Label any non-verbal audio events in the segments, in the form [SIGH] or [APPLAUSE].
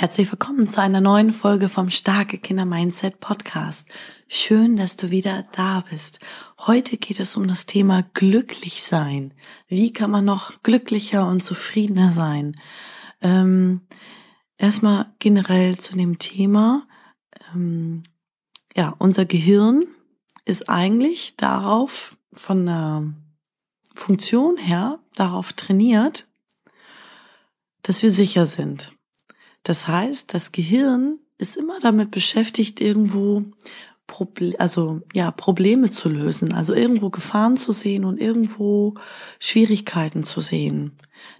Herzlich willkommen zu einer neuen Folge vom Starke Kinder Mindset Podcast. Schön, dass du wieder da bist. Heute geht es um das Thema glücklich sein. Wie kann man noch glücklicher und zufriedener sein? Ähm, erstmal generell zu dem Thema. Ähm, ja, unser Gehirn ist eigentlich darauf von der Funktion her darauf trainiert, dass wir sicher sind. Das heißt, das Gehirn ist immer damit beschäftigt, irgendwo Proble also ja Probleme zu lösen, also irgendwo Gefahren zu sehen und irgendwo Schwierigkeiten zu sehen.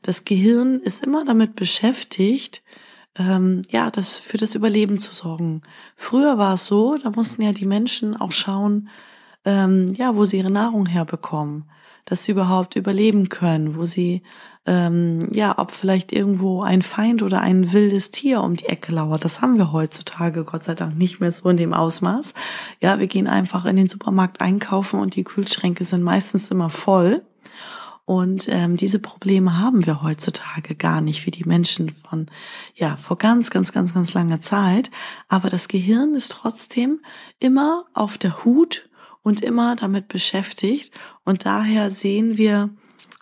Das Gehirn ist immer damit beschäftigt, ähm, ja, das für das Überleben zu sorgen. Früher war es so, da mussten ja die Menschen auch schauen, ähm, ja, wo sie ihre Nahrung herbekommen, dass sie überhaupt überleben können, wo sie ähm, ja, ob vielleicht irgendwo ein Feind oder ein wildes Tier um die Ecke lauert. Das haben wir heutzutage Gott sei Dank nicht mehr so in dem Ausmaß. Ja, wir gehen einfach in den Supermarkt einkaufen und die Kühlschränke sind meistens immer voll. Und ähm, diese Probleme haben wir heutzutage gar nicht wie die Menschen von ja vor ganz ganz ganz ganz langer Zeit. Aber das Gehirn ist trotzdem immer auf der Hut und immer damit beschäftigt. Und daher sehen wir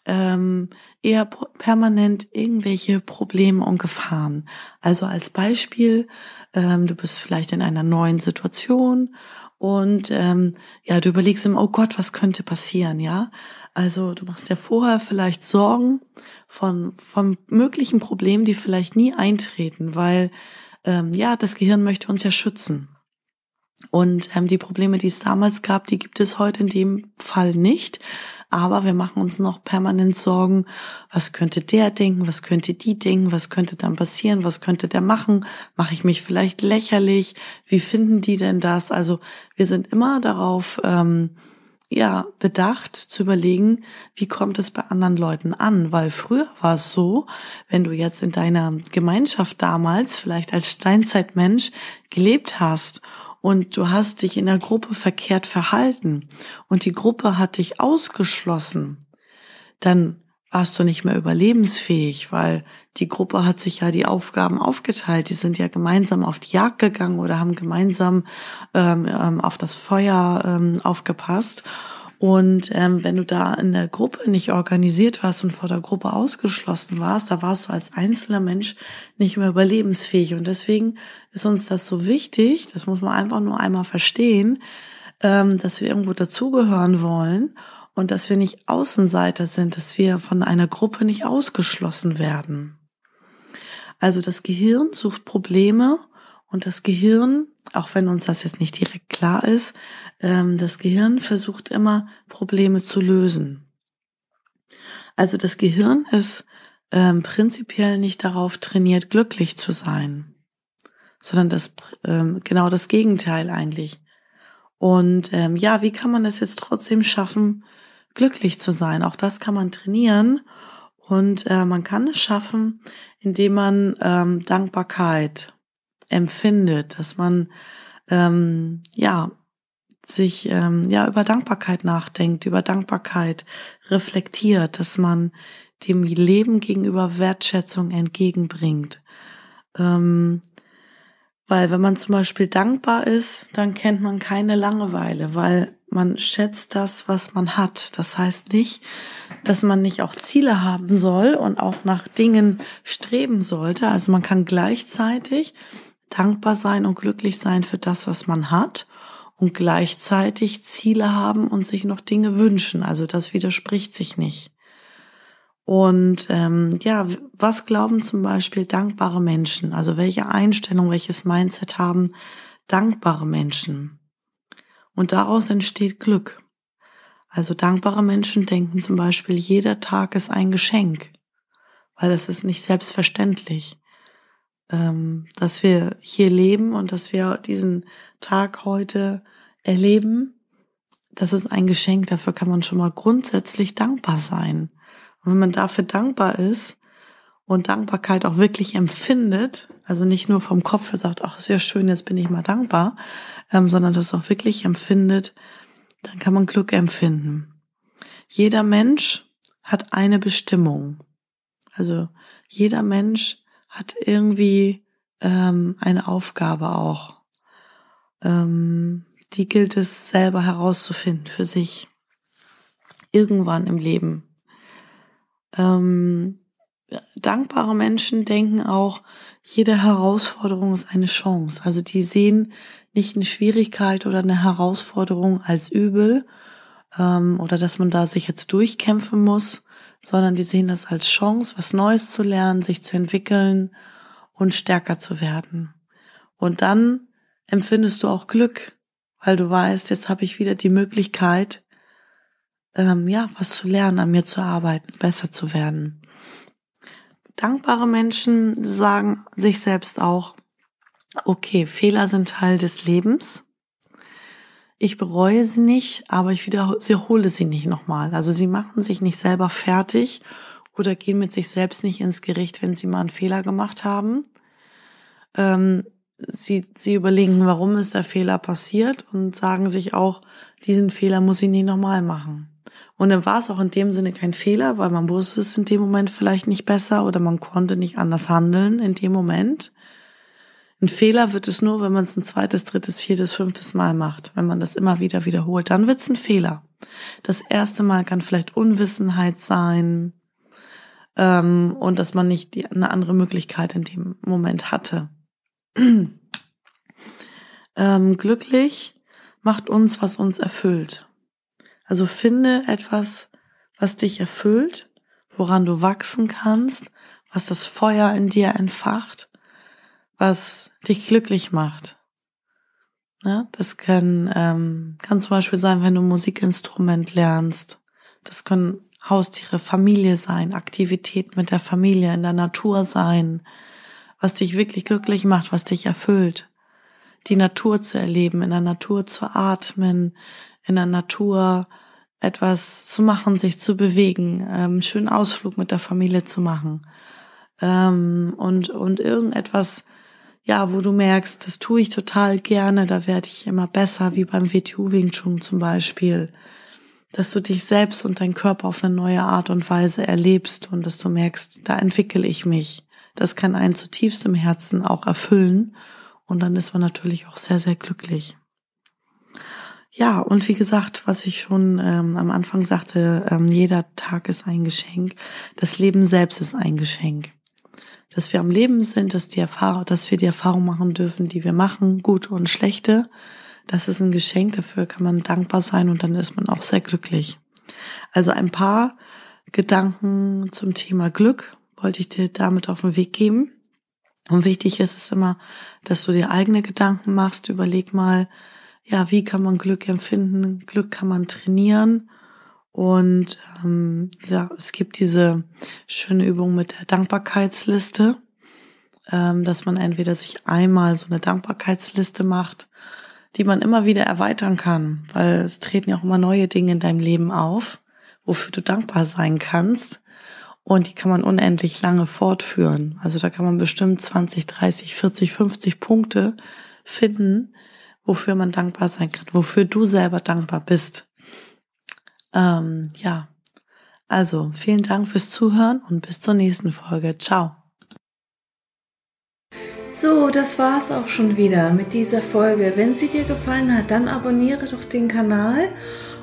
ähm, eher permanent irgendwelche Probleme und Gefahren. Also als Beispiel, ähm, du bist vielleicht in einer neuen Situation und ähm, ja, du überlegst immer, oh Gott, was könnte passieren, ja? Also du machst ja vorher vielleicht Sorgen von, von möglichen Problemen, die vielleicht nie eintreten, weil ähm, ja, das Gehirn möchte uns ja schützen. Und ähm, die Probleme, die es damals gab, die gibt es heute in dem Fall nicht. Aber wir machen uns noch permanent Sorgen, was könnte der denken, was könnte die denken, was könnte dann passieren, was könnte der machen, mache ich mich vielleicht lächerlich, wie finden die denn das? Also wir sind immer darauf, ähm, ja, bedacht zu überlegen, wie kommt es bei anderen Leuten an? Weil früher war es so, wenn du jetzt in deiner Gemeinschaft damals vielleicht als Steinzeitmensch gelebt hast und du hast dich in der Gruppe verkehrt verhalten und die Gruppe hat dich ausgeschlossen, dann warst du nicht mehr überlebensfähig, weil die Gruppe hat sich ja die Aufgaben aufgeteilt. Die sind ja gemeinsam auf die Jagd gegangen oder haben gemeinsam ähm, ähm auf das Feuer ähm, aufgepasst. Und ähm, wenn du da in der Gruppe nicht organisiert warst und vor der Gruppe ausgeschlossen warst, da warst du als einzelner Mensch nicht mehr überlebensfähig. Und deswegen ist uns das so wichtig, das muss man einfach nur einmal verstehen, ähm, dass wir irgendwo dazugehören wollen und dass wir nicht Außenseiter sind, dass wir von einer Gruppe nicht ausgeschlossen werden. Also das Gehirn sucht Probleme und das Gehirn, auch wenn uns das jetzt nicht direkt klar ist, ähm, das Gehirn versucht immer Probleme zu lösen. Also das Gehirn ist ähm, prinzipiell nicht darauf trainiert, glücklich zu sein, sondern das ähm, genau das Gegenteil eigentlich. Und ja, wie kann man es jetzt trotzdem schaffen, glücklich zu sein? Auch das kann man trainieren und äh, man kann es schaffen, indem man Dankbarkeit empfindet, dass man ähm, ja sich ähm, ja über Dankbarkeit nachdenkt, über Dankbarkeit reflektiert, dass man dem Leben gegenüber Wertschätzung entgegenbringt. Ähm, weil wenn man zum Beispiel dankbar ist, dann kennt man keine Langeweile, weil man schätzt das, was man hat. Das heißt nicht, dass man nicht auch Ziele haben soll und auch nach Dingen streben sollte. Also man kann gleichzeitig dankbar sein und glücklich sein für das, was man hat und gleichzeitig Ziele haben und sich noch Dinge wünschen. Also das widerspricht sich nicht. Und ähm, ja, was glauben zum Beispiel dankbare Menschen? Also welche Einstellung, welches Mindset haben dankbare Menschen? Und daraus entsteht Glück. Also dankbare Menschen denken zum Beispiel, jeder Tag ist ein Geschenk, weil es ist nicht selbstverständlich. Ähm, dass wir hier leben und dass wir diesen Tag heute erleben. Das ist ein Geschenk, dafür kann man schon mal grundsätzlich dankbar sein. Und wenn man dafür dankbar ist und Dankbarkeit auch wirklich empfindet, also nicht nur vom Kopf her sagt, ach, ist ja schön, jetzt bin ich mal dankbar, ähm, sondern das auch wirklich empfindet, dann kann man Glück empfinden. Jeder Mensch hat eine Bestimmung. Also jeder Mensch hat irgendwie ähm, eine Aufgabe auch. Ähm, die gilt es selber herauszufinden für sich. Irgendwann im Leben. Ähm, dankbare Menschen denken auch, jede Herausforderung ist eine Chance. Also die sehen nicht eine Schwierigkeit oder eine Herausforderung als übel ähm, oder dass man da sich jetzt durchkämpfen muss, sondern die sehen das als Chance, was Neues zu lernen, sich zu entwickeln und stärker zu werden. Und dann empfindest du auch Glück, weil du weißt, jetzt habe ich wieder die Möglichkeit, ähm, ja, was zu lernen, an mir zu arbeiten, besser zu werden. Dankbare Menschen sagen sich selbst auch, okay, Fehler sind Teil des Lebens ich bereue sie nicht, aber ich wiederhole sie nicht nochmal. Also sie machen sich nicht selber fertig oder gehen mit sich selbst nicht ins Gericht, wenn sie mal einen Fehler gemacht haben. Ähm, sie, sie überlegen, warum ist der Fehler passiert und sagen sich auch, diesen Fehler muss ich nicht nochmal machen. Und dann war es auch in dem Sinne kein Fehler, weil man wusste es in dem Moment vielleicht nicht besser oder man konnte nicht anders handeln in dem Moment. Ein Fehler wird es nur, wenn man es ein zweites, drittes, viertes, fünftes Mal macht. Wenn man das immer wieder wiederholt, dann wird es ein Fehler. Das erste Mal kann vielleicht Unwissenheit sein ähm, und dass man nicht die, eine andere Möglichkeit in dem Moment hatte. [CLEARS THROAT] ähm, glücklich macht uns, was uns erfüllt. Also finde etwas, was dich erfüllt, woran du wachsen kannst, was das Feuer in dir entfacht was dich glücklich macht. Ja, das kann, ähm, kann zum Beispiel sein, wenn du Musikinstrument lernst. Das können Haustiere, Familie sein, Aktivität mit der Familie in der Natur sein, was dich wirklich glücklich macht, was dich erfüllt. Die Natur zu erleben, in der Natur zu atmen, in der Natur etwas zu machen, sich zu bewegen, ähm, schönen Ausflug mit der Familie zu machen ähm, und und irgendetwas ja, wo du merkst, das tue ich total gerne, da werde ich immer besser, wie beim WTU Wing Chun zum Beispiel. Dass du dich selbst und dein Körper auf eine neue Art und Weise erlebst und dass du merkst, da entwickle ich mich. Das kann einen zutiefst im Herzen auch erfüllen und dann ist man natürlich auch sehr, sehr glücklich. Ja, und wie gesagt, was ich schon ähm, am Anfang sagte, ähm, jeder Tag ist ein Geschenk. Das Leben selbst ist ein Geschenk dass wir am Leben sind, dass die Erfahrung, dass wir die Erfahrung machen dürfen, die wir machen, gute und schlechte. Das ist ein Geschenk, dafür kann man dankbar sein und dann ist man auch sehr glücklich. Also ein paar Gedanken zum Thema Glück wollte ich dir damit auf den Weg geben. Und wichtig ist es immer, dass du dir eigene Gedanken machst. Überleg mal, ja, wie kann man Glück empfinden? Glück kann man trainieren. Und ähm, ja, es gibt diese schöne Übung mit der Dankbarkeitsliste, ähm, dass man entweder sich einmal so eine Dankbarkeitsliste macht, die man immer wieder erweitern kann, weil es treten ja auch immer neue Dinge in deinem Leben auf, wofür du dankbar sein kannst. Und die kann man unendlich lange fortführen. Also da kann man bestimmt 20, 30, 40, 50 Punkte finden, wofür man dankbar sein kann, wofür du selber dankbar bist. Ähm, ja, also vielen Dank fürs Zuhören und bis zur nächsten Folge. Ciao. So, das war's auch schon wieder mit dieser Folge. Wenn sie dir gefallen hat, dann abonniere doch den Kanal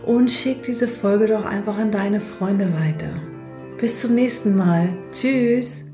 und schick diese Folge doch einfach an deine Freunde weiter. Bis zum nächsten Mal. Tschüss.